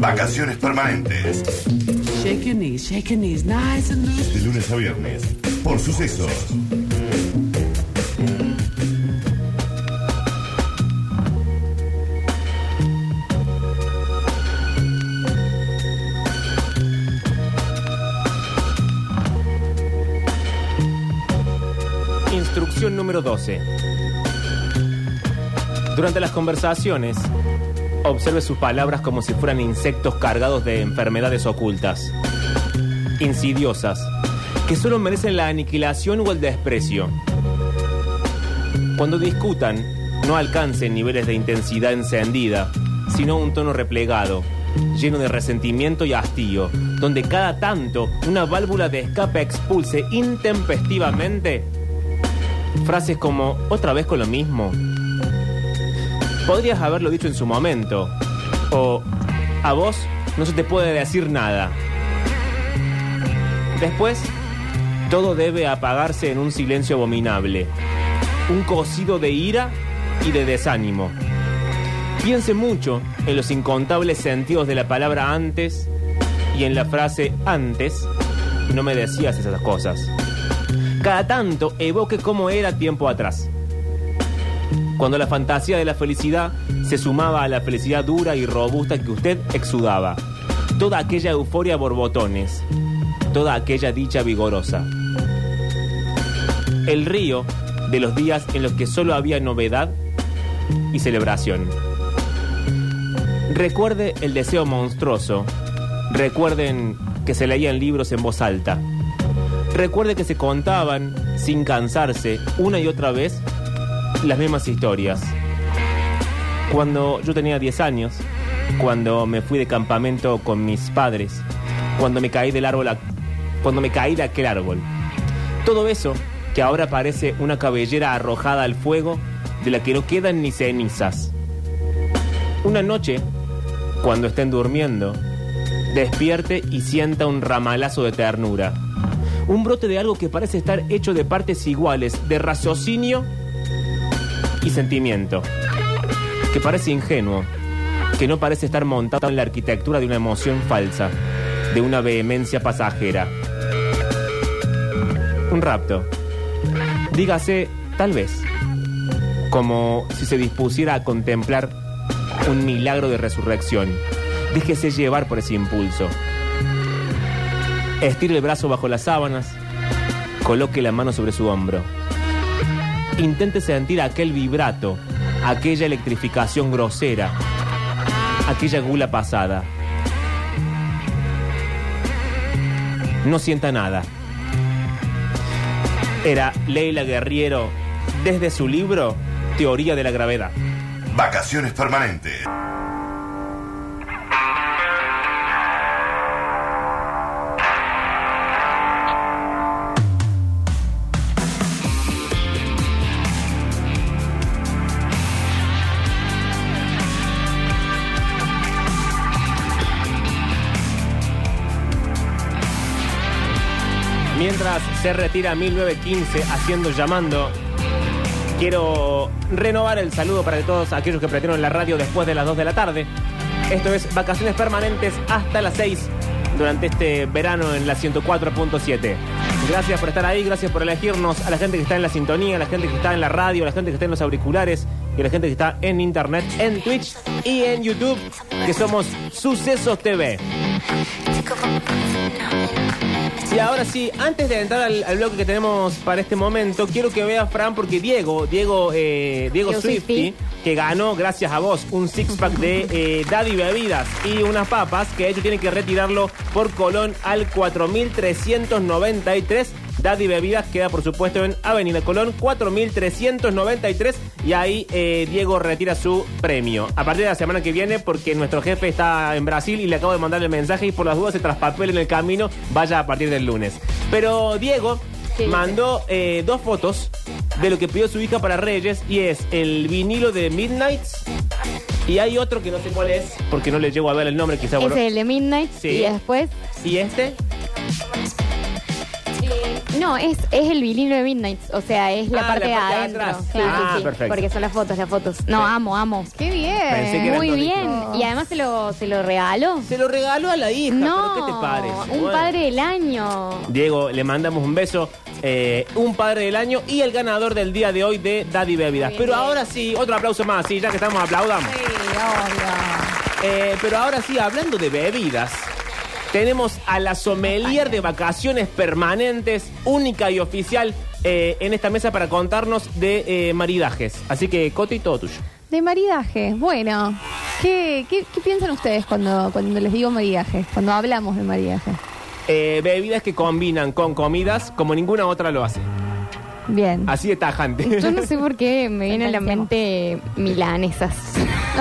Vacaciones permanentes. Shake your knees, shake your knees, nice and loose. De lunes a viernes. Por sucesos. Instrucción número 12. Durante las conversaciones, observe sus palabras como si fueran insectos cargados de enfermedades ocultas, insidiosas, que solo merecen la aniquilación o el desprecio. Cuando discutan, no alcancen niveles de intensidad encendida, sino un tono replegado, lleno de resentimiento y hastío, donde cada tanto una válvula de escape expulse intempestivamente frases como otra vez con lo mismo. Podrías haberlo dicho en su momento. O a vos no se te puede decir nada. Después, todo debe apagarse en un silencio abominable. Un cocido de ira y de desánimo. Piense mucho en los incontables sentidos de la palabra antes y en la frase antes no me decías esas cosas. Cada tanto evoque cómo era tiempo atrás. Cuando la fantasía de la felicidad se sumaba a la felicidad dura y robusta que usted exudaba. Toda aquella euforia borbotones. Toda aquella dicha vigorosa. El río de los días en los que solo había novedad y celebración. Recuerde el deseo monstruoso. Recuerden que se leían libros en voz alta. Recuerde que se contaban, sin cansarse, una y otra vez, las mismas historias. Cuando yo tenía 10 años, cuando me fui de campamento con mis padres, cuando me caí del árbol, cuando me caí de aquel árbol. Todo eso que ahora parece una cabellera arrojada al fuego de la que no quedan ni cenizas. Una noche, cuando estén durmiendo, despierte y sienta un ramalazo de ternura. Un brote de algo que parece estar hecho de partes iguales, de raciocinio sentimiento. Que parece ingenuo, que no parece estar montado en la arquitectura de una emoción falsa, de una vehemencia pasajera. Un rapto. Dígase, tal vez, como si se dispusiera a contemplar un milagro de resurrección. Déjese llevar por ese impulso. Estire el brazo bajo las sábanas. Coloque la mano sobre su hombro. Intente sentir aquel vibrato, aquella electrificación grosera, aquella gula pasada. No sienta nada. Era Leila Guerriero desde su libro Teoría de la Gravedad. Vacaciones permanentes. Retira 1915 haciendo llamando, quiero renovar el saludo para todos aquellos que pretendieron la radio después de las 2 de la tarde. Esto es vacaciones permanentes hasta las 6 durante este verano en la 104.7. Gracias por estar ahí, gracias por elegirnos, a la gente que está en la sintonía, a la gente que está en la radio, a la gente que está en los auriculares y a la gente que está en internet, en Twitch y en YouTube, que somos Sucesos TV. Y ahora sí, antes de entrar al, al bloque que tenemos para este momento, quiero que vea Fran, porque Diego, Diego, eh, Diego Diego Swifty, Swifty. que ganó, gracias a vos, un six pack de eh, Daddy Bebidas y unas papas, que de hecho tiene que retirarlo por Colón al 4393. Daddy Bebidas queda, por supuesto, en Avenida Colón 4393. Y ahí eh, Diego retira su premio. A partir de la semana que viene, porque nuestro jefe está en Brasil y le acabo de mandar el mensaje y por las dudas se traspapel en el camino, vaya a partir del lunes. Pero Diego mandó eh, dos fotos de lo que pidió su hija para Reyes y es el vinilo de Midnights. Y hay otro que no sé cuál es, porque no le llego a ver el nombre, quizá Es el de Midnight Sí. y después ¿Y este? No, es, es el vinilo de Midnight. O sea, es la Ah, parte la de parte de adentro. atrás. Sí, Ah, sí, sí. perfecto. Porque son las fotos, las fotos. No, Sí. amo, amo. Qué bien. Pensé que era Muy bien. Y además se lo, se lo regaló. Se lo regaló a la hija. no, ¿pero ¿Qué te parece? un Bueno. padre del año. Diego, le mandamos un beso. eh, un padre del año y el ganador del día de hoy de Daddy Bebidas. Muy Pero bien. ahora sí, otro aplauso más, sí, ya que estamos aplaudamos. Sí, obvio. Eh, pero ahora sí, hablando de bebidas, tenemos a la sommelier de vacaciones permanentes, única y oficial, eh, en esta mesa para contarnos de eh, maridajes. Así que, Coti, todo tuyo. De maridaje. Bueno, ¿qué, qué, qué piensan ustedes cuando, cuando les digo maridaje? Cuando hablamos de maridaje. Eh, bebidas que combinan con comidas como ninguna otra lo hace. Bien. Así de tajante. Yo no sé por qué me viene a la mente milanesas.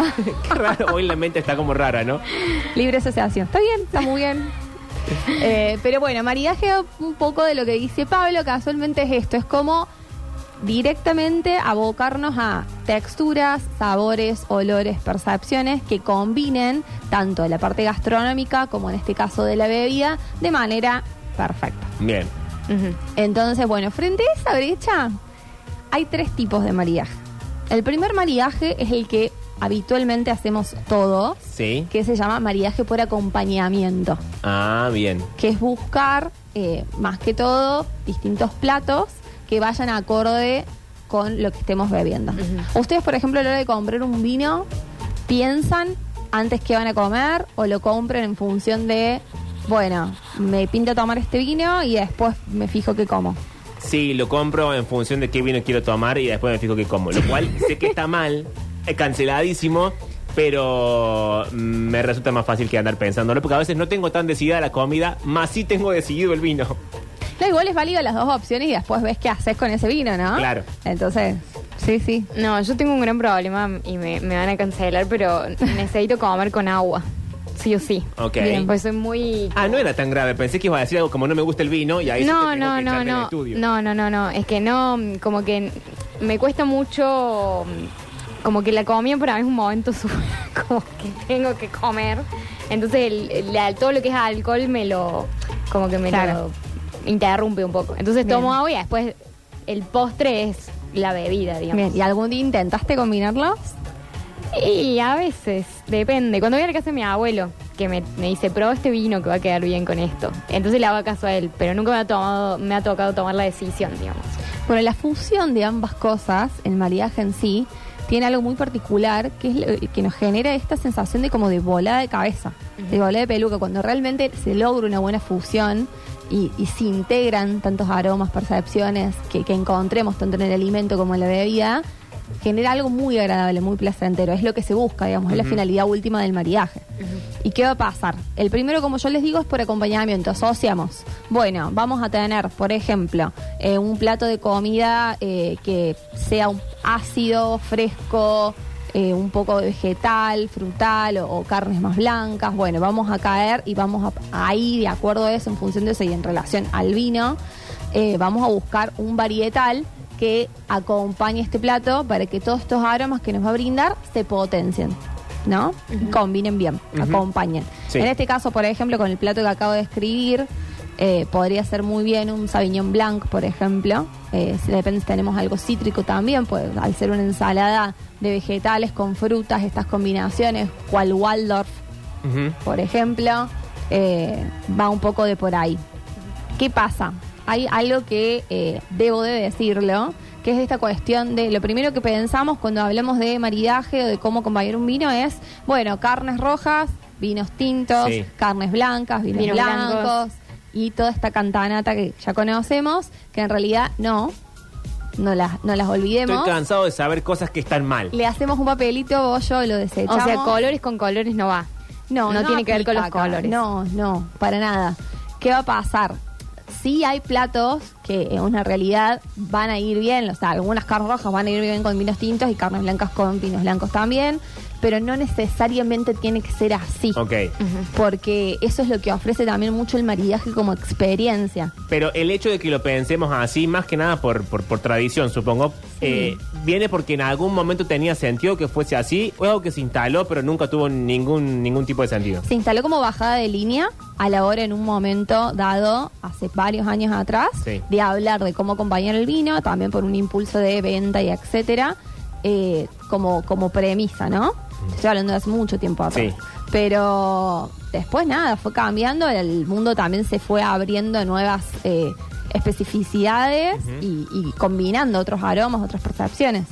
Qué raro, hoy la mente está como rara, ¿no? Libre asociación. Está bien, está muy bien. Eh, pero bueno, maridaje un poco de lo que dice Pablo, casualmente es esto, es como directamente abocarnos a texturas, sabores, olores, percepciones que combinen tanto la parte gastronómica como en este caso de la bebida de manera perfecta. Bien. Entonces, bueno, frente a esa brecha hay tres tipos de maridaje. El primer maridaje es el que habitualmente hacemos todos, Sí. que se llama maridaje por acompañamiento, Ah, bien. que es buscar, eh, más que todo, distintos platos que vayan acorde con lo que estemos bebiendo. Ustedes, por ejemplo, a la hora de comprar un vino, piensan antes que van a comer o lo compran en función de, bueno, me pinta tomar este vino y después me fijo qué como. Sí, lo compro en función de qué vino quiero tomar y después me fijo qué como. Lo cual sé que está mal, es canceladísimo, pero mm, me resulta más fácil que andar pensándolo, porque a veces no tengo tan decidida la comida, más sí tengo decidido el vino. No, igual es válido las dos opciones y después ves qué haces con ese vino, ¿no? Claro. Entonces, sí, sí. No, yo tengo un gran problema y me, me van a cancelar, pero necesito comer con agua. Sí o sí. Ok. Bien, pues soy muy... Ah, no era tan grave, pensé que iba a decir algo como no me gusta el vino y ahí sí no, te tengo no, no, no, estudio. no, no, no, no, es que no, como que me cuesta mucho, mm, como que la comida para mí es un momento su- como que tengo que comer, entonces el- todo lo que es alcohol me lo, como que me Claro. lo interrumpe un poco, entonces Bien. tomo agua y después el postre es la bebida, digamos. Bien, ¿y algún día intentaste combinarlos? Y a veces, depende. Cuando voy a la casa de mi abuelo, que me, me dice, prueba este vino que va a quedar bien con esto. Entonces le hago caso a él, pero nunca me ha, tomado, me ha tocado tomar la decisión, digamos. Bueno, la fusión de ambas cosas, el maridaje en sí, tiene algo muy particular que es lo- que nos genera esta sensación de como de bola de cabeza, de bola de peluca, cuando realmente se logra una buena fusión y, y se integran tantos aromas, percepciones que, que encontremos tanto en el alimento como en la bebida, genera algo muy agradable, muy placentero. Es lo que se busca, digamos, es la finalidad última del maridaje. ¿Y qué va a pasar? El primero, como yo les digo, es por acompañamiento. Asociamos. Bueno, vamos a tener, por ejemplo, eh, un plato de comida eh, que sea un ácido, fresco, eh, un poco vegetal, frutal o, o carnes más blancas. Bueno, vamos a caer y vamos a, ahí, de acuerdo a eso, en función de eso y en relación al vino, eh, vamos a buscar un varietal que acompañe este plato para que todos estos aromas que nos va a brindar se potencien, ¿no? Combinen bien, acompañen. Sí. En este caso, por ejemplo, con el plato que acabo de escribir, eh, podría ser muy bien un Sauvignon Blanc, por ejemplo. Eh, si depende si tenemos algo cítrico también, pues al ser una ensalada de vegetales con frutas, estas combinaciones, cual Waldorf, por ejemplo, eh, va un poco de por ahí. ¿Qué pasa? Hay algo que eh, debo de decirlo, que es esta cuestión de lo primero que pensamos cuando hablamos de maridaje o de cómo acompañar un vino es, bueno, carnes rojas, vinos tintos, Sí. carnes blancas, vinos, Vinos blancos, blancos. y toda esta cantanata que ya conocemos, que en realidad no, no las, no las olvidemos. Estoy cansado de saber cosas que están mal. Le hacemos un papelito, bollo, y lo desechamos. O sea, colores con colores no va. No, No tiene que ver con los acá. colores. No, no, para nada. ¿Qué va a pasar? Sí hay platos que en una realidad van a ir bien, o sea, algunas carnes rojas van a ir bien con vinos tintos y carnes blancas con vinos blancos también. Pero no necesariamente tiene que ser así. Ok. Porque eso es lo que ofrece también mucho el maridaje como experiencia. Pero el hecho de que lo pensemos así, más que nada por, por, por tradición, supongo, eh, viene porque en algún momento tenía sentido que fuese así, o algo que se instaló, pero nunca tuvo ningún, ningún tipo de sentido. Se instaló como bajada de línea a la hora en un momento dado, hace varios años atrás, Sí. de hablar de cómo acompañar el vino, también por un impulso de venta y etcétera, eh, como, como premisa, ¿no? Estoy hablando de hace mucho tiempo atrás. Sí. Pero después nada, fue cambiando, el mundo también se fue abriendo nuevas eh, especificidades y, y combinando otros aromas, otras percepciones.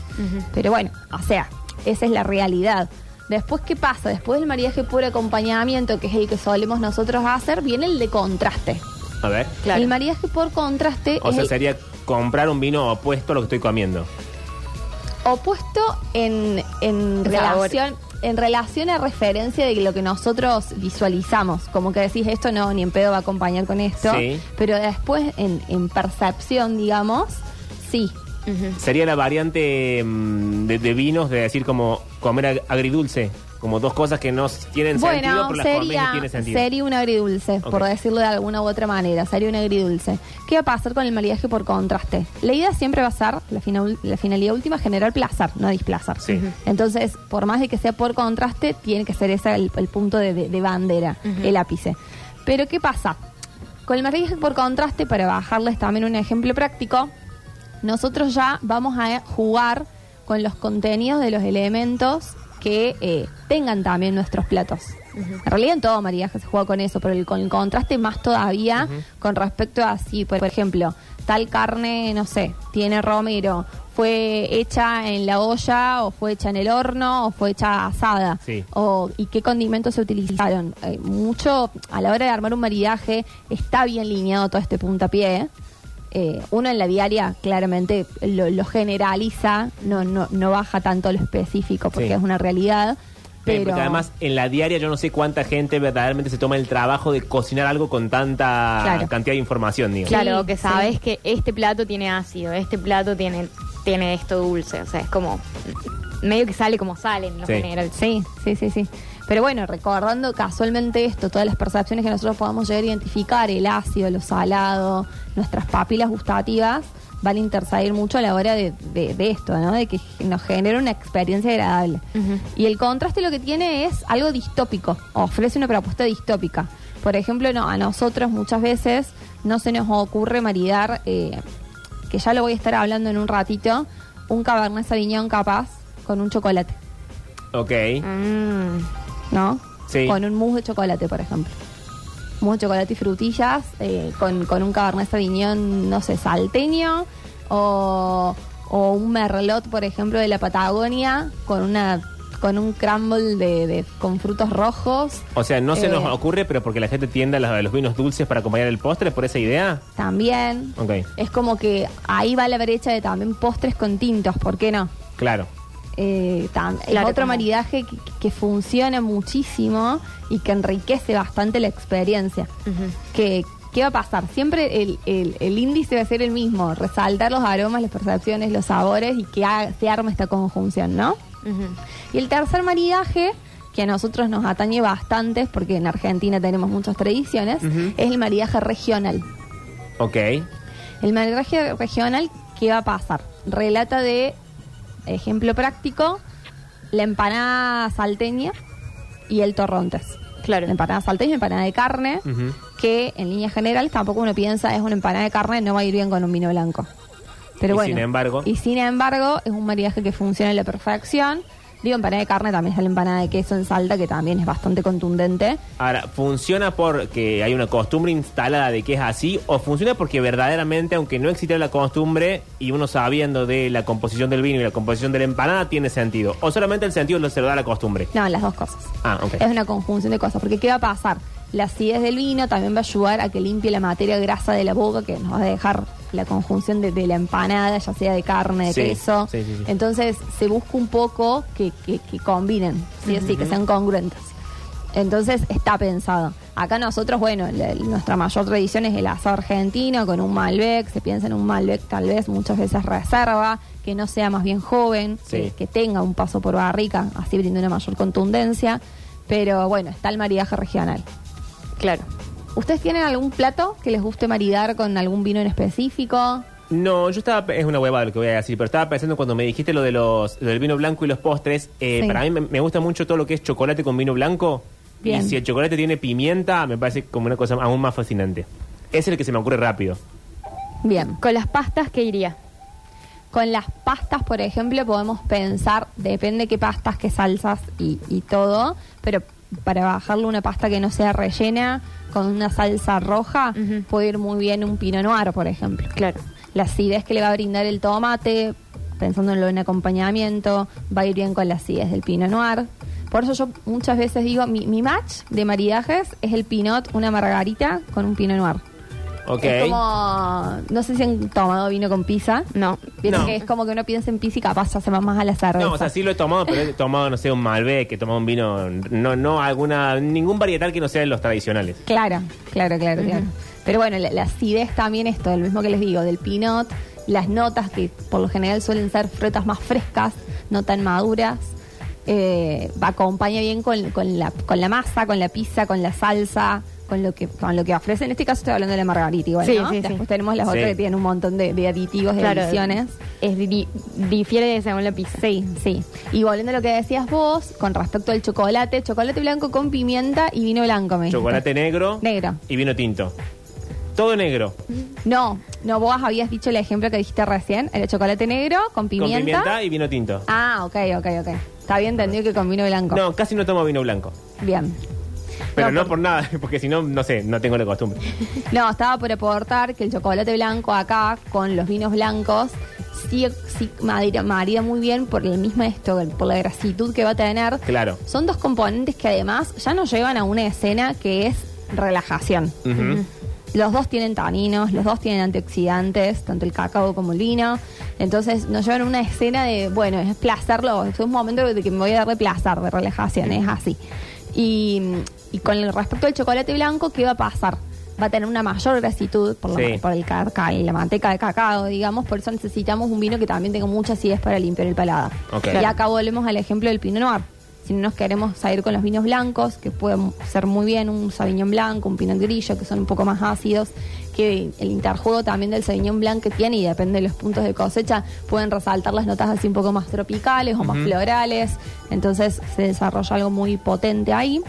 Pero bueno, o sea, esa es la realidad. Después, ¿qué pasa? Después del maridaje por acompañamiento, que es el que solemos nosotros hacer, viene el de contraste. A ver. Claro. El maridaje por contraste O es sea, el sería comprar un vino opuesto a lo que estoy comiendo. opuesto en, en relación en relación a referencia de lo que nosotros visualizamos. Como que decís, esto no, ni en pedo va a acompañar con esto. Sí. Pero después, en, en percepción, digamos, sí. Sería la variante mm, de, de vinos de decir como comer ag- agridulce. Como dos cosas que no tienen sentido, Bueno, pero las sería, tiene sentido. sería un agridulce, Ok. por decirlo de alguna u otra manera. Sería un agridulce. ¿Qué va a pasar con el maridaje por contraste? La idea siempre va a ser, la, final- la finalidad última, generar placer, no displacer. Sí. Entonces, por más de que sea por contraste, tiene que ser ese el, el punto de, de- de bandera, el ápice. Pero, ¿qué pasa? Con el maridaje por contraste, para bajarles también un ejemplo práctico, nosotros ya vamos a jugar con los contenidos de los elementos que eh, tengan también nuestros platos. En realidad en todo maridaje se juega con eso, pero el- con el contraste más todavía con respecto a si, por ejemplo, tal carne, no sé, tiene romero, fue hecha en la olla o fue hecha en el horno o fue hecha asada. Sí. O, y qué condimentos se utilizaron. Eh, mucho, a la hora de armar un maridaje, está bien lineado todo este puntapié. Eh, uno en la diaria claramente lo, lo generaliza, no, no, no baja tanto lo específico porque Sí. es una realidad. Eh, Pero Porque además en la diaria yo no sé cuánta gente verdaderamente se toma el trabajo de cocinar algo con tanta Claro. cantidad de información, digo. Claro, Sí, que sí. sabes que este plato tiene ácido, este plato tiene, tiene esto dulce. O sea, es como medio que sale como sale en lo Sí. general. Sí, sí, sí, sí. Pero bueno, recordando casualmente esto, todas las percepciones que nosotros podamos llegar a identificar, el ácido, lo salado, nuestras papilas gustativas, van a intersalir mucho a la hora de, de- de esto, ¿no? De que nos genere una experiencia agradable. Y el contraste lo que tiene es algo distópico, ofrece una propuesta distópica. Por ejemplo, no, a nosotros muchas veces no se nos ocurre maridar, eh, que ya lo voy a estar hablando en un ratito, un Cabernet Sauvignon capaz con un chocolate. Ok. Mm. ¿No? Sí. Con un mousse de chocolate, por ejemplo. Mousse de chocolate y frutillas, eh, con, con un cabernet sauvignon, no sé, salteño, o, o un merlot, por ejemplo, de la Patagonia, con una con un crumble de, de- con frutos rojos. O sea, no se Eh, nos ocurre, pero porque la gente tiende a los, a los vinos dulces para acompañar el postre, por esa idea. También. Ok, Es como que ahí va la brecha de también postres con tintos, ¿por qué no? claro. Eh, tam- Claro, es otro como- maridaje que, que funciona muchísimo y que enriquece bastante la experiencia. que, ¿Qué va a pasar? Siempre el, el- el índice va a ser el mismo, resaltar los aromas, las percepciones, los sabores y que ha- se arma esta conjunción, ¿no? Y el tercer maridaje, que a nosotros nos atañe bastante, porque en Argentina tenemos muchas tradiciones, es el maridaje regional. Ok. El maridaje regional, ¿qué va a pasar? Relata de, ejemplo práctico, la empanada salteña y el torrontes. Claro. La empanada salteña, empanada de carne, que en líneas generales tampoco uno piensa es una empanada de carne, no va a ir bien con un vino blanco. Pero Y bueno. sin embargo. Y sin embargo, es un maridaje que funciona a la perfección. Digo, empanada de carne también está la empanada de queso en salta, que también es bastante contundente. Ahora, ¿funciona porque hay una costumbre instalada de que es así? ¿O funciona porque verdaderamente, aunque no existiera la costumbre y uno sabiendo de la composición del vino y la composición de la empanada, tiene sentido? ¿O solamente el sentido lo se lo da la costumbre? No, las dos cosas. Ah, ok. Es una conjunción de cosas. Porque ¿qué va a pasar? La acidez del vino también va a ayudar a que limpie la materia grasa de la boca, que nos va a dejar la conjunción de, de la empanada, ya sea de carne, de Sí, queso. sí, sí, sí. Entonces se busca un poco que, que- que combinen, ¿sí? Así, que sean congruentes. Entonces está pensado. Acá nosotros, bueno, la- nuestra mayor tradición es el asado argentino con un Malbec. Se piensa en un Malbec tal vez muchas veces reserva, que no sea más bien joven, que tenga un paso por barrica, así brinda una mayor contundencia. Pero bueno, está el maridaje regional. Claro. ¿Ustedes tienen algún plato que les guste maridar con algún vino en específico? No, yo estaba, es una huevada lo que voy a decir, pero estaba pensando cuando me dijiste lo de los, lo del vino blanco y los postres, eh, Sí. para mí me, me gusta mucho todo lo que es chocolate con vino blanco. Bien. Y si el chocolate tiene pimienta, me parece como una cosa aún más fascinante. Es el que se me ocurre rápido. Bien. Con las pastas, ¿qué iría? Con las pastas, por ejemplo, podemos pensar, depende qué pastas, qué salsas y, y todo, pero para bajarle una pasta que no sea rellena con una salsa roja, puede ir muy bien un pinot noir, por ejemplo. Claro. La acidez que le va a brindar el tomate, pensándolo en acompañamiento, va a ir bien con la acidez del pinot noir. Por eso yo muchas veces digo, mi, mi match de maridajes es el pinot, una margarita con un pinot noir. Ok. Es como, no sé si han tomado vino con pizza. No. Vieron No. que es como que uno piensa en pizza y capaz se hace más, más a la cerveza. No, o sea, sí lo he tomado, pero he tomado, no sé, un Malbec, he tomado un vino, no, no alguna, ningún varietal que no sea de los tradicionales. Claro, claro, claro, claro. Pero bueno, la, la acidez también esto, el mismo que les digo, del pinot, las notas que por lo general suelen ser frutas más frescas, no tan maduras, eh, acompaña bien con, con la, con la masa, con la pizza, con la salsa, con lo que con lo que ofrece. En este caso estoy hablando de la margarita igual, Sí, ¿no? sí, sí. Después tenemos las Sí. otras que tienen un montón de, de aditivos, de adiciones. Es di- difiere según la pizza. Sí, sí. Y volviendo a lo que decías vos, con respecto al chocolate, chocolate blanco con pimienta y vino blanco, me dijiste. Chocolate negro. Negro. Y vino tinto. Todo negro. No, no, vos habías dicho el ejemplo que dijiste recién, el chocolate negro con pimienta. Con pimienta y vino tinto. Ah, ok, ok, ok. Está bien entendido que con vino blanco. No, casi no tomo vino blanco. Bien. Pero No, por- nada, porque si no, no sé, no tengo la costumbre. No, estaba por aportar que el chocolate blanco acá con los vinos blancos sí, sí marida, marida muy bien por el mismo esto, por la grasitud que va a tener. Claro. Son dos componentes que además ya nos llevan a una escena que es relajación. Los dos tienen taninos, los dos tienen antioxidantes, tanto el cacao como el vino. Entonces nos llevan a una escena de, bueno, es placerlo, es un momento de que me voy a dar de placer, de relajación, es así. Y, y con el respecto al chocolate blanco, ¿qué va a pasar? Va a tener una mayor grasitud por, la, Sí. por el cacao, la manteca de cacao, digamos, por eso necesitamos un vino que también tenga mucha acidez para limpiar el paladar. Y acá volvemos al ejemplo del Pinot Noir. Si no nos queremos salir con los vinos blancos, que pueden ser muy bien un Sauvignon Blanco, un Pinot Grillo, que son un poco más ácidos, que el interjuego también del Sauvignon Blanc que tiene, y depende de los puntos de cosecha, pueden resaltar las notas así un poco más tropicales o más florales. Entonces se desarrolla algo muy potente ahí.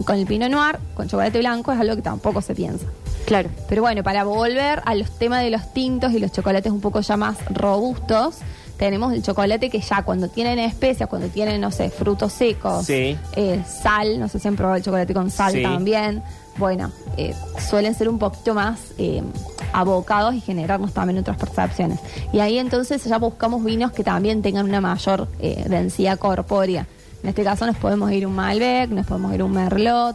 Y con el Pinot Noir, con chocolate blanco, es algo que tampoco se piensa. Claro. Pero bueno, para volver a los temas de los tintos y los chocolates un poco ya más robustos, tenemos el chocolate que ya cuando tienen especias, cuando tienen, no sé, frutos secos, Sí. eh, sal, no sé si han probado el chocolate con sal Sí. también, bueno, eh, suelen ser un poquito más eh, abocados y generarnos también otras percepciones. Y ahí entonces ya buscamos vinos que también tengan una mayor eh, densidad corpórea. En este caso nos podemos ir a un Malbec, nos podemos ir a un Merlot,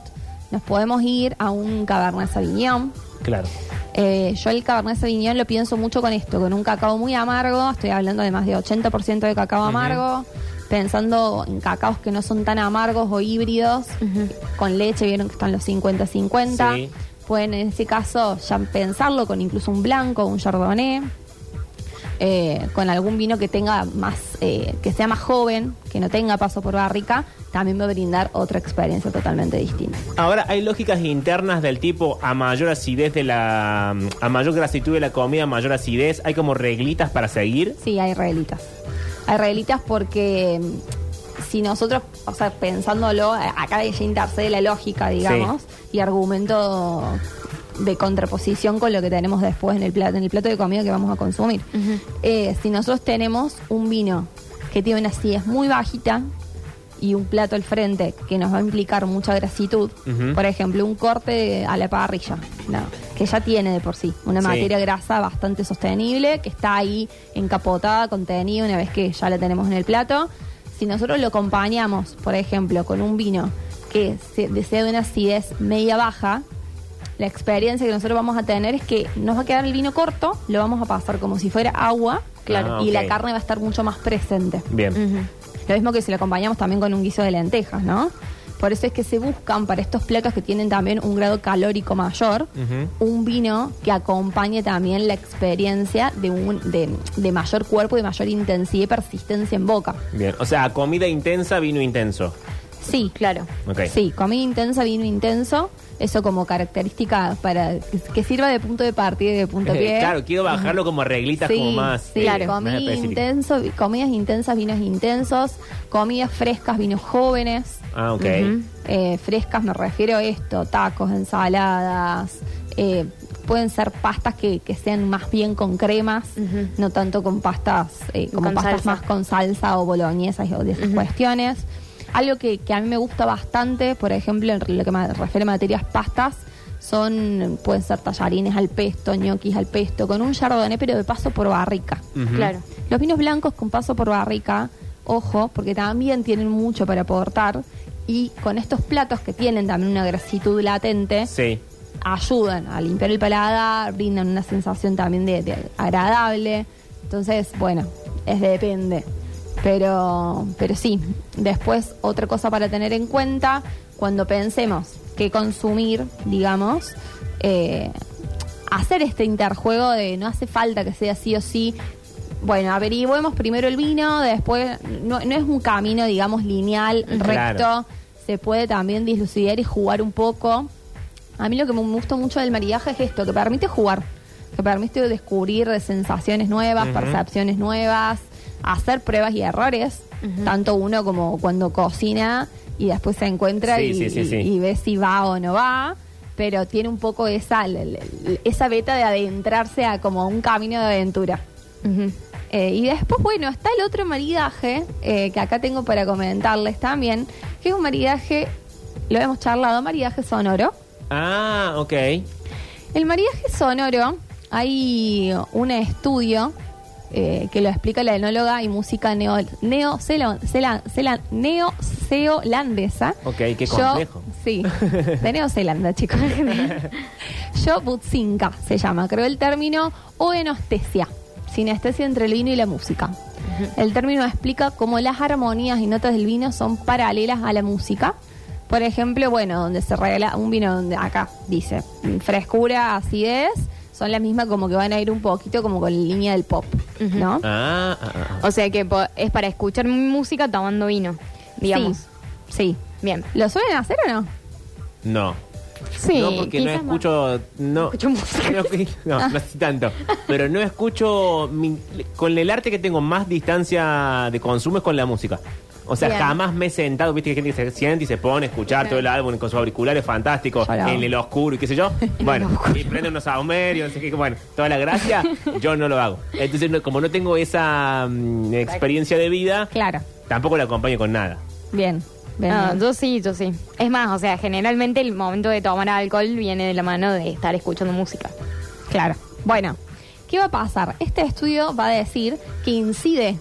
nos podemos ir a un Cabernet Sauvignon. Claro. Eh, yo el Cabernet Sauvignon lo pienso mucho con esto, con un cacao muy amargo, estoy hablando de más de 80% de cacao amargo, pensando en cacaos que no son tan amargos o híbridos, con leche, vieron que están los 50-50, Sí. pueden en ese caso ya pensarlo con incluso un blanco, un chardonnay, eh, con algún vino que tenga más, eh, que sea más joven, que no tenga paso por barrica, también va a brindar otra experiencia totalmente distinta. Ahora, hay lógicas internas del tipo a mayor acidez de la. a mayor grasitud de la comida, a mayor acidez. Hay como reglitas para seguir. Sí, hay reglitas. Hay reglitas porque mm, si nosotros, o sea, pensándolo, eh, acá ya intercede la lógica, digamos, y argumento de contraposición con lo que tenemos después en el plato, en el plato de comida que vamos a consumir. Eh, si nosotros tenemos un vino que tiene una acidez muy bajita y un plato al frente que nos va a implicar mucha grasitud, por ejemplo, un corte a la parrilla, no, que ya tiene de por sí una Sí. materia grasa bastante sostenible, que está ahí encapotada, contenida una vez que ya la tenemos en el plato. Si nosotros lo acompañamos, por ejemplo, con un vino que se desea de una acidez media baja, la experiencia que nosotros vamos a tener es que nos va a quedar el vino corto, lo vamos a pasar como si fuera agua, Claro. y Ah, la ok. carne va a estar mucho más presente. Bien. Lo mismo que si lo acompañamos también con un guiso de lentejas, ¿no? Por eso es que se buscan para estos platos que tienen también un grado calórico mayor, un vino que acompañe también la experiencia de, un, de, de mayor cuerpo y mayor intensidad y persistencia en boca. Bien. O sea, comida intensa, vino intenso. Sí, Claro. Sí, comida intensa, vino intenso. Eso como característica para que, que sirva de punto de partida y de punto de pie. claro, quiero bajarlo como reglitas Sí, como más. sí, eh, claro. más comida específicas. intenso, comidas intensas, vinos intensos, comidas frescas, vinos jóvenes. Ah, ok. Eh, frescas me refiero a esto, tacos, ensaladas, eh, pueden ser pastas que, que sean más bien con cremas, no tanto con pastas, eh, como Con pastas salsa. más con salsa o boloñesas o de esas cuestiones. Algo que, que a mí me gusta bastante, por ejemplo, en lo que me refiere a materias pastas, son, pueden ser tallarines al pesto, ñoquis al pesto, con un chardonnay, pero de paso por barrica. Claro. Los vinos blancos con paso por barrica, ojo, porque también tienen mucho para aportar y con estos platos que tienen también una grasitud latente, Sí. ayudan a limpiar el paladar, brindan una sensación también de, de agradable. Entonces, bueno, es de depende. Pero, pero sí, después otra cosa para tener en cuenta, cuando pensemos qué consumir, digamos, eh, hacer este interjuego de no hace falta que sea sí o sí. Bueno, averiguemos primero el vino, después no, no es un camino, digamos, lineal, Claro. recto. Se puede también dislucidar y jugar un poco. A mí lo que me gusta mucho del maridaje es esto, que permite jugar, que permite descubrir sensaciones nuevas, percepciones nuevas, hacer pruebas y errores, tanto uno como cuando cocina y después se encuentra Sí, y, sí, sí, sí. y- y ve si va o no va, pero tiene un poco esa, esa beta de adentrarse a como un camino de aventura. Eh, y después, bueno, está el otro maridaje eh, que acá tengo para comentarles también, que es un maridaje, lo hemos charlado, maridaje sonoro. Ah, ok. El maridaje sonoro, hay un estudio eh, que lo explica la enóloga y música neo, neozelandesa. Ok, qué Yo- complejo. sí, de Neozelanda, chicos. Yo Butzinka se llama, creo el término, o enestesia, sinestesia entre el vino y la música. El término explica cómo las armonías y notas del vino son paralelas a la música. Por ejemplo, bueno, donde se regala un vino donde acá dice frescura, acidez, son las mismas como que van a ir un poquito como con la línea del pop, ¿no? Ah, ah, ah. O sea que po- es para escuchar música tomando vino, digamos. Sí, sí. Bien. ¿Lo suelen hacer o no? No. Sí, no, porque no quizás más. escucho. No, Escucho música. No, no, no así tanto. Pero no escucho. mi- con el arte que tengo más distancia de consumo es con la música. O sea, Bien. jamás me he sentado, viste, que hay gente que se siente y se pone a escuchar todo el álbum con sus auriculares fantásticos, en el oscuro y qué sé yo. bueno, y prende unos saumerios, no sé qué, bueno, toda la gracia, yo no lo hago. Entonces, no- como no tengo esa mm, experiencia de vida, Claro. tampoco la acompaño con nada. Bien. bien, Ah, bien. yo sí, yo sí. Es más, o sea, generalmente el momento de tomar alcohol viene de la mano de estar escuchando música. Claro. Bueno, ¿qué va a pasar? Este estudio va a decir que incide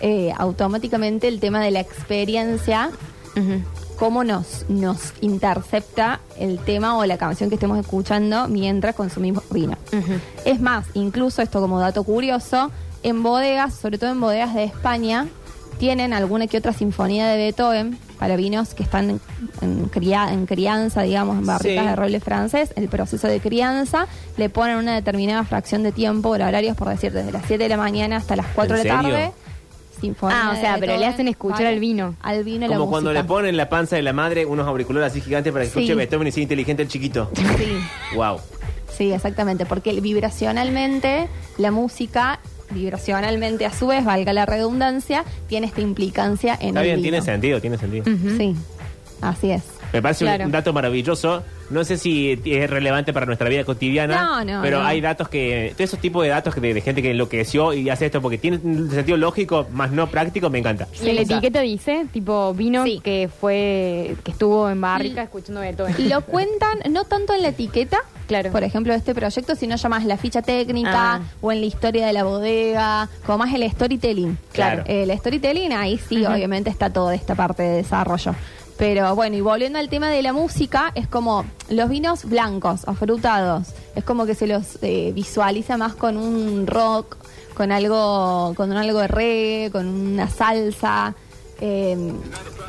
eh, automáticamente el tema de la experiencia, cómo nos, nos intercepta el tema o la canción que estemos escuchando mientras consumimos vino. Es más, incluso esto como dato curioso, en bodegas, sobre todo en bodegas de España, tienen alguna que otra sinfonía de Beethoven para vinos que están en, en cría- en crianza, digamos, en barricas Sí. de roble francés. El proceso de crianza le ponen una determinada fracción de tiempo, por horarios, por decir, desde las 7 de la mañana hasta las 4 de ¿En la tarde. Sinfonía Ah, o de sea, pero le hacen escuchar vale. al vino. Al vino la Como cuando le música. ponen en la panza de la madre unos auriculares así gigantes para que Sí. escuche Beethoven y sea inteligente el chiquito. Sí. wow. Sí, exactamente, porque vibracionalmente la música, vibracionalmente a su vez, valga la redundancia, tiene esta implicancia en Está el bien, vino. tiene sentido, tiene sentido. Sí, así es. Me parece un- Claro. un, dato maravilloso. No sé si es relevante para nuestra vida cotidiana, No, no, pero no. hay datos que, todos esos tipos de datos que de, de gente que enloqueció y hace esto porque tiene un sentido lógico, más no práctico, me encanta. Y la etiqueta dice, tipo, vino Sí. que fue, que estuvo en barrica escuchando Beethoven. Lo cuentan no tanto en la etiqueta, Claro. por ejemplo, de este proyecto, sino ya más la ficha técnica Ah. o en la historia de la bodega, como más el storytelling. Claro. El storytelling, ahí sí, obviamente está toda esta parte de desarrollo. Pero bueno, y volviendo al tema de la música, es como los vinos blancos, afrutados, es como que se los eh, visualiza más con un rock, con algo, con un algo de reggae, con una salsa. eh,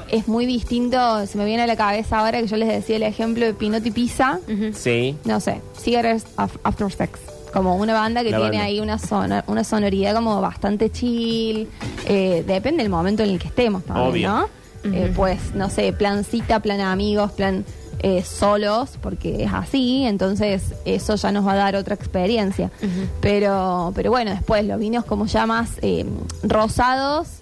es muy distinto, se me viene a la cabeza ahora que yo les decía el ejemplo de Pinot y Pizza, Sí. no sé, Cigarettes Af- After Sex, como una banda que La tiene banda. ahí una, zona, una sonoridad como bastante chill, eh, depende del momento en el que estemos también, Obvio. ¿no? Eh, pues, no sé, plan cita, plan amigos, plan eh, solos, porque es así, entonces eso ya nos va a dar otra experiencia. pero, pero bueno, después los vinos como ya más eh, rosados,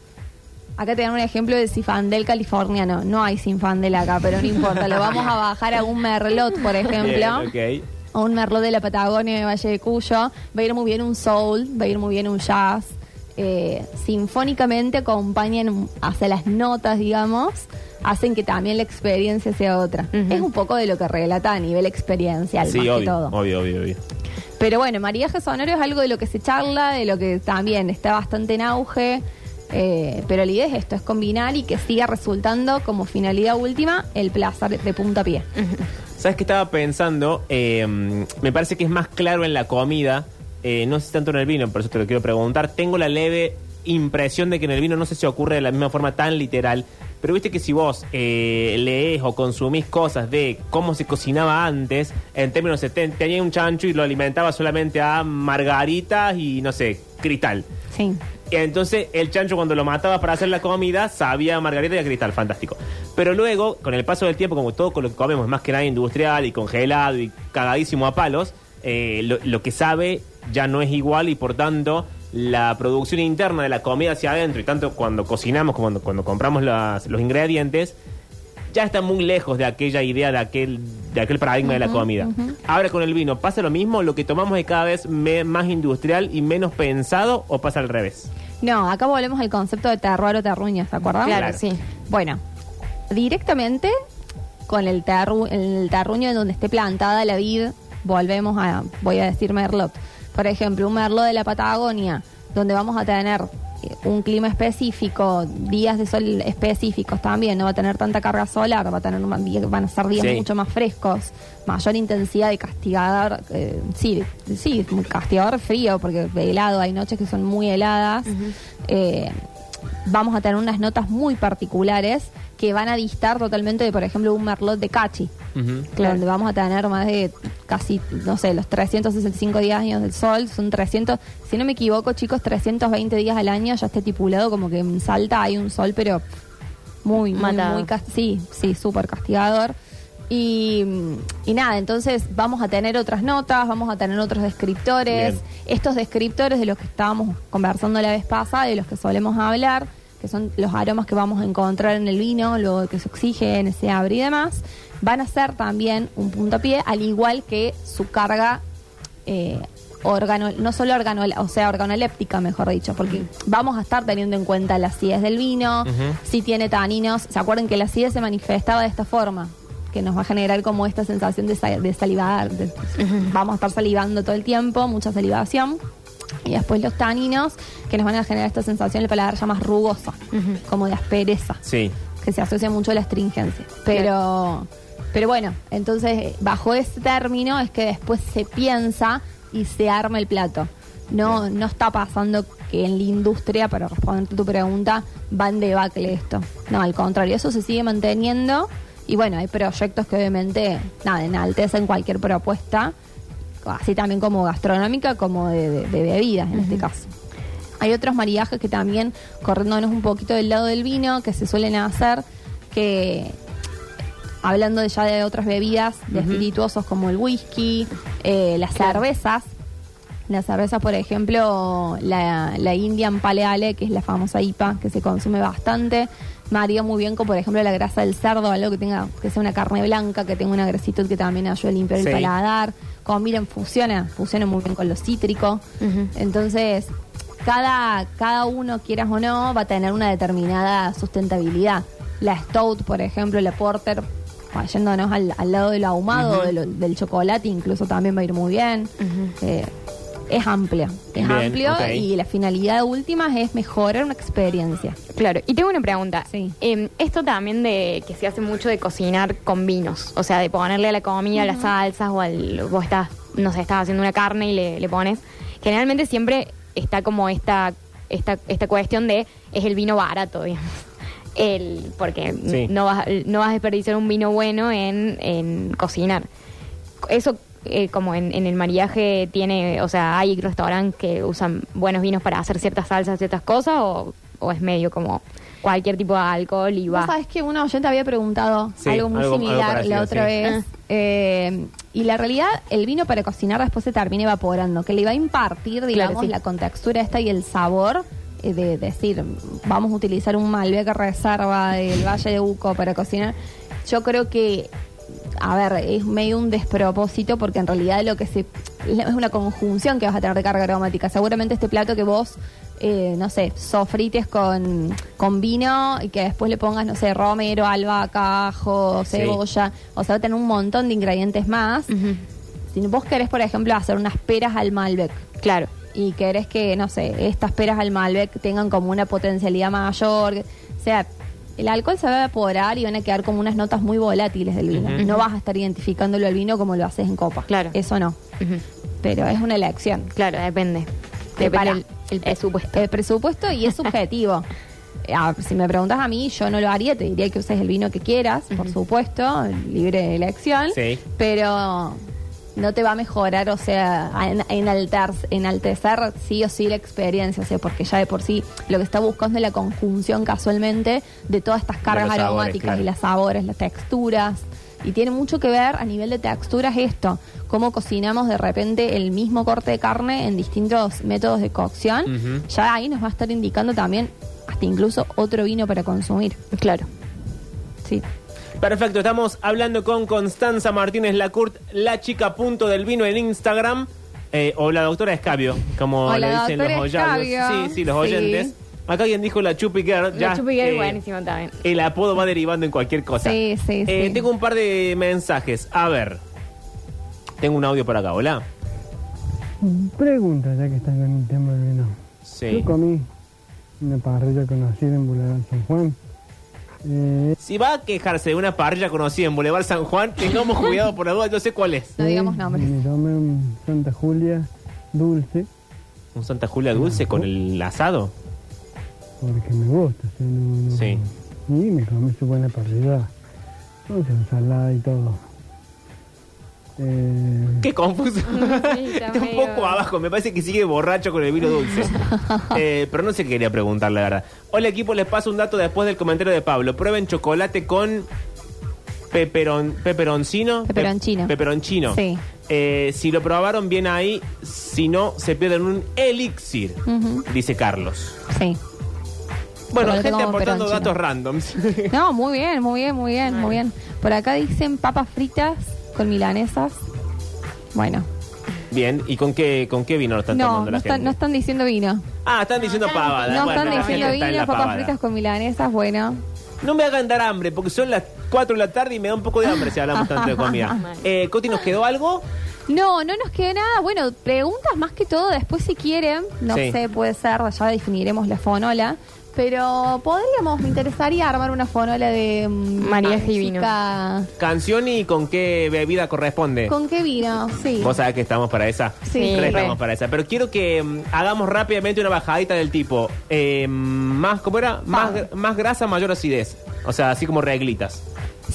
Acá te dan un ejemplo de Sinfandel californiano. No hay Sinfandel acá, pero no importa. Lo vamos a bajar a un Merlot, por ejemplo. Bien, ok. A un Merlot de la Patagonia de Valle de Cuyo. Va a ir muy bien un soul, va a ir muy bien un jazz. Eh, sinfónicamente acompañan hacia las notas, digamos, hacen que también la experiencia sea otra. Es un poco de lo que relata a nivel experiencial, Sí, más que obvio, todo. obvio, obvio, obvio. Pero bueno, maridaje sonoro es algo de lo que se charla, de lo que también está bastante en auge. eh, pero la idea es esto, es combinar y que siga resultando como finalidad última el placer de puntapié. ¿Sabes qué estaba pensando? Eh, me parece que es más claro en la comida, eh, no sé si tanto en el vino, por eso te lo quiero preguntar. Tengo la leve impresión de que en el vino no sé si ocurre de la misma forma tan literal, pero viste que si vos eh, lees o consumís cosas de cómo se cocinaba antes, en términos de ten- tenía un chancho y lo alimentaba solamente a margaritas y no sé, cristal. Sí. Entonces el chancho cuando lo mataba para hacer la comida sabía a margarita y a cristal, fantástico. Pero luego, con el paso del tiempo, como todo con lo que comemos es más que nada industrial y congelado y cagadísimo a palos, eh, lo, lo que sabe ya no es igual y por tanto la producción interna de la comida hacia adentro y tanto cuando cocinamos como cuando, cuando compramos las- los ingredientes ya está muy lejos de aquella idea de aquel de aquel paradigma de la comida. Ahora con el vino, ¿pasa lo mismo? ¿Lo que tomamos es cada vez me- más industrial y menos pensado o pasa al revés? No, acá volvemos al concepto de terroir o terruño, ¿se acuerdan? Claro, Claro. sí. Bueno, directamente con el, terru el terruño en donde esté plantada la vid, volvemos a, voy a decir Merlot. Por ejemplo, un Merlot de la Patagonia, donde vamos a tener un clima específico, días de sol específicos también, no va a tener tanta carga solar, va a tener van a ser días Sí. mucho más frescos, mayor intensidad de castigador, eh, sí, sí, castigador frío, porque de helado hay noches que son muy heladas. Eh, vamos a tener unas notas muy particulares que van a distar totalmente de, por ejemplo, un merlot de cachi, donde vamos a tener más de casi, no sé, los 365 días años del sol, son 300, si no me equivoco, chicos, 320 días al año ya está estipulado como que en Salta hay un sol, pero muy, muy, Matado. muy cas- sí, sí, súper castigador. Y, y nada, entonces vamos a tener otras notas, vamos a tener otros descriptores. Bien. Estos descriptores de los que estábamos conversando la vez pasada, de los que solemos hablar, que son los aromas que vamos a encontrar en el vino, lo que se oxígeno, se abre y demás, van a ser también un puntapié, al igual que su carga eh, órgano, no solo organo, o sea, organoléptica, mejor dicho, porque vamos a estar teniendo en cuenta la acidez del vino, si tiene taninos. ¿Se acuerdan que la acidez se manifestaba de esta forma? Que nos va a generar como esta sensación de, sa- de salivar. de- Vamos a estar salivando todo el tiempo, mucha salivación. Y después los taninos, que nos van a generar esta sensación del paladar ya más rugoso, como de aspereza Sí. que se asocia mucho a la astringencia. Pero, pero bueno, entonces eh, bajo ese término es que después se piensa y se arma el plato. No, no está pasando que en la industria, para responderte tu pregunta, va en debacle esto. No, al contrario, eso se sigue manteniendo. Y bueno, hay proyectos que obviamente, nada, enaltecen cualquier propuesta, así también como gastronómica, como de, de- de bebidas en este caso. Hay otros maridajes que también, corriéndonos un poquito del lado del vino, que se suelen hacer, que hablando de ya de otras bebidas, de espirituosos como el whisky, eh, las cervezas. Las cervezas, por ejemplo, la, la Indian Pale Ale, que es la famosa IPA, que se consume bastante. María muy bien con, por ejemplo, la grasa del cerdo, algo que tenga, que sea una carne blanca, que tenga una grasitud que también ayude a limpiar Sí. el paladar. Combina, funciona, funciona muy bien con lo cítrico. Entonces, cada, cada uno, quieras o no, va a tener una determinada sustentabilidad. La Stout, por ejemplo, la Porter, yéndonos al, al lado del ahumado, de lo- del chocolate, incluso también va a ir muy bien. Eh, es amplia, es Bien, amplio y la finalidad última es mejorar una experiencia. Claro, y tengo una pregunta. Sí. Eh, esto también de que se hace mucho de cocinar con vinos, o sea, de ponerle a la comida las salsas o al, vos estás, no sé, estás haciendo una carne y le, le pones. Generalmente siempre está como esta, esta, esta cuestión de es el vino barato, digamos. El, porque Sí. no, vas, no vas a desperdiciar un vino bueno en, en cocinar. Eso, eh, como en, en el mariaje, tiene, o sea, hay restaurantes que usan buenos vinos para hacer ciertas salsas, ciertas cosas, o, o es medio como cualquier tipo de alcohol y va. sabés que una oyente había preguntado Sí, algo muy algo- algo similar parecido, la otra sí. vez. Eh, y la realidad, el vino para cocinar después se termina evaporando, que le va a impartir, digamos, sí. la contextura esta y el sabor eh, de decir, vamos a utilizar un Malbec reserva del Valle de Uco para cocinar. Yo creo que, a ver, es medio un despropósito porque en realidad lo que se es una conjunción que vas a tener de carga aromática. Seguramente este plato que vos eh, no sé, sofrites con, con vino y que después le pongas, no sé, romero, albahaca, ajo, Sí. cebolla. O sea, va a tener un montón de ingredientes más. Si vos querés, por ejemplo, hacer unas peras al Malbec Claro. y querés que, no sé, estas peras al Malbec tengan como una potencialidad mayor, o sea, el alcohol se va a evaporar y van a quedar como unas notas muy volátiles del vino. No vas a estar identificándolo al vino como lo haces en copa. Claro. Eso no. Pero es una elección. Claro, depende. Depende para- el, el presupuesto. El presupuesto y es subjetivo. Ah, si me preguntas a mí, yo no lo haría, te diría que uses el vino que quieras, por supuesto, libre elección, Sí. pero no te va a mejorar, o sea, a en- enaltar, enaltecer sí o sí la experiencia, o sea, porque ya de por sí lo que está buscando es la conjunción casualmente de todas estas cargas los sabores, aromáticas claro. y las sabores, las texturas. Y tiene mucho que ver a nivel de texturas esto, cómo cocinamos de repente el mismo corte de carne en distintos métodos de cocción. Ujú. Ya ahí nos va a estar indicando también hasta incluso otro vino para consumir. Claro. Sí. Perfecto, estamos hablando con Constanza Martínez Lacourt, la chica punto del vino en Instagram, eh, o la doctora Escabio, como O le la dicen los doctora oyentes. Escabio, Sí, sí, los sí. oyentes. Acá alguien dijo la Chupi Girl. ya, La chupi es eh, buenísimo también. El apodo va derivando en cualquier cosa. Sí, sí, Eh, sí. Tengo un par de mensajes. A ver. Tengo un audio por acá. Hola. Pregunta, ya que están con el tema del vino. Sí. Yo comí una parrilla conocida en Boulevard San Juan. Eh, Si va a quejarse de una parrilla conocida en Boulevard San Juan, tengamos cuidado por la duda, yo sé cuál es. No digamos eh, nombres. Me tomé un Santa Julia dulce ¿Un Santa Julia dulce con el asado? porque me gusta. o sea, no- no- Sí. Y me comí su buena parrilla. Con su ensalada y todo. Eh, Qué confuso. Sí, está Está un poco abajo. Me parece que sigue borracho con el vino dulce. Eh, pero no sé qué quería preguntar, la verdad. Hola, equipo. Les paso un dato después del comentario de Pablo. Prueben chocolate con peperon, peperoncino. Pe- Peperoncino. peperoncino. Sí. Eh, si lo probaron bien ahí, si no, se pierden un elixir, dice Carlos. Sí. Bueno, gente aportando datos randoms. No, muy bien, muy bien, muy bien, muy bien. Por acá dicen papas fritas con milanesas. Bueno, bien, ¿y con qué, con qué vino lo están no, tomando no, la están, gente? no están diciendo vino. Ah, están diciendo pavada. No Bueno, están la diciendo gente está en vino, la papas pavada. fritas con milanesas, bueno. No me hagan dar hambre, porque son las 4 de la tarde y me da un poco de hambre si hablamos tanto de comida. Eh, Coti, ¿nos quedó algo? No, no nos queda nada. Bueno, preguntas más que todo después si quieren. No Sí. sé, puede ser, ya definiremos la fonola. Pero podríamos, me interesaría armar una fonola de mm, Mariaje y vino. música- Canción y con qué bebida corresponde. ¿Con qué vino? Sí. Vos sabés que estamos para esa. Sí, Re re. estamos para esa. Pero quiero que mm, hagamos rápidamente una bajadita del tipo. eh, más, ¿cómo era? Más, más grasa, mayor acidez. O sea, así como reglitas.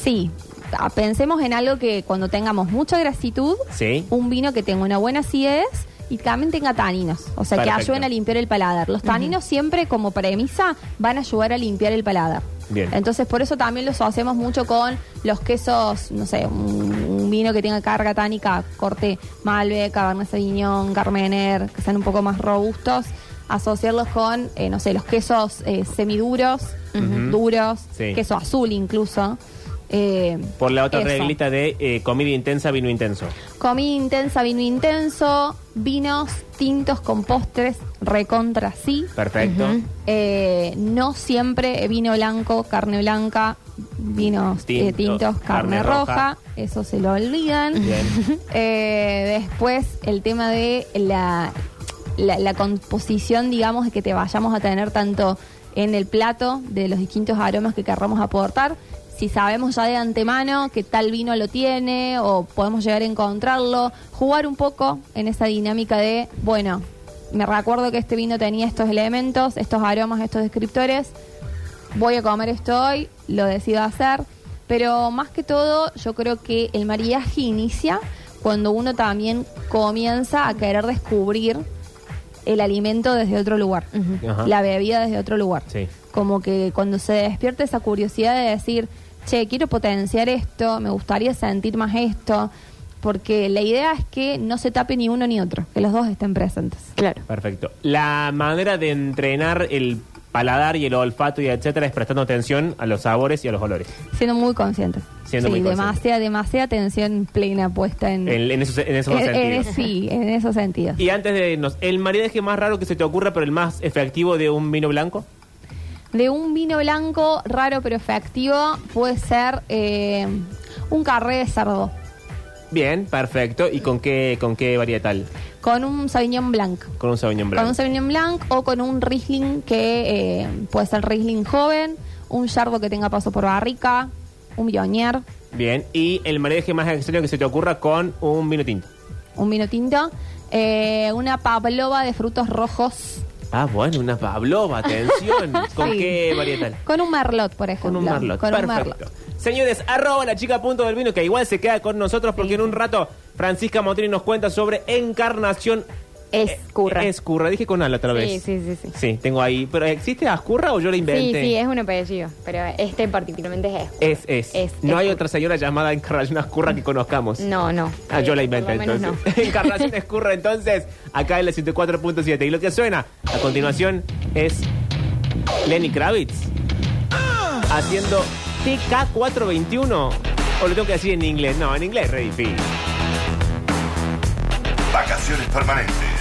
Sí. Ah, Pensemos en algo que cuando tengamos mucha grasitud, Sí. un vino que tenga una buena acidez y también tenga taninos, o sea, que ayuden a limpiar el paladar. Los taninos siempre como premisa van a ayudar a limpiar el paladar. Bien. Entonces, por eso también los hacemos mucho con los quesos, no sé, un, un vino que tenga carga tánica, corte Malbec, Cabernet Sauvignon, Carmener, que sean un poco más robustos, asociarlos con, eh, no sé, los quesos eh, semiduros, duros, Sí. queso azul incluso. Eh, Por la otra eso. reglita de eh, comida intensa, vino intenso. Comida intensa, vino intenso, vinos tintos con postres, recontra sí. Perfecto. Eh, no siempre vino blanco, carne blanca, vinos eh, tintos, carne, carne roja. roja. eso se lo olvidan. Bien. Eh, después el tema de la, la, la composición, digamos, de que te vayamos a tener tanto en el plato de los distintos aromas que querramos aportar. Si sabemos ya de antemano que tal vino lo tiene o podemos llegar a encontrarlo, jugar un poco en esa dinámica de, bueno, me recuerdo que este vino tenía estos elementos, estos aromas, estos descriptores. voy a comer esto hoy, lo decido hacer. Pero más que todo, yo creo que el mariaje inicia cuando uno también comienza a querer descubrir el alimento desde otro lugar, la bebida desde otro lugar. Sí. Como que cuando se despierta esa curiosidad de decir, che, quiero potenciar esto, me gustaría sentir más esto, porque la idea es que no se tape ni uno ni otro, que los dos estén presentes. Claro. Perfecto. La manera de entrenar el paladar y el olfato y etcétera es prestando atención a los sabores y a los olores. Siendo muy conscientes. Siendo sí, muy demasiada, demasiada atención plena puesta en, En, en esos, en esos dos en- en- sentidos. sí, en esos sentidos. Y antes de irnos, ¿el maridaje más raro que se te ocurra, pero el más efectivo de un vino blanco? De un vino blanco raro pero efectivo puede ser eh, un carré de cerdo Bien, perfecto. ¿Y con qué, con qué varietal? con un Sauvignon Blanc. Con un Sauvignon Con Blanc. un Sauvignon Blanc o con un Riesling que eh, puede ser Riesling joven, un Yardo que tenga paso por barrica, un Bionier, Bien. ¿Y el maridaje más extraño que se te ocurra con un vino tinto? un vino tinto, eh, una pavlova de frutos rojos Ah, bueno, una Pavlova, atención. ¿Con Sí. qué varietal? con un Merlot, por ejemplo. Con un. Con un Perfecto. Señores, arroba la chica punto del vino, que igual se queda con nosotros porque en un rato Francisca Motrini nos cuenta sobre encarnación. Escurra. Eh, Escurra, dije con ala otra Sí, vez. sí, sí, sí. Sí, tengo ahí. ¿Pero existe Ascurra o yo la Sí, inventé? sí, es un apellido, pero este particularmente es Escurra. Es, es. Es, no hay otra señora llamada Encarnación Ascurra que conozcamos. No, no. Ah, yo la Eh, inventé entonces. Encarnación Escurra entonces, acá en la 104.7. Y lo que suena a continuación es Lenny Kravitz haciendo TK421. O lo tengo que decir en inglés. No, en inglés es re difícil. Vacaciones permanentes.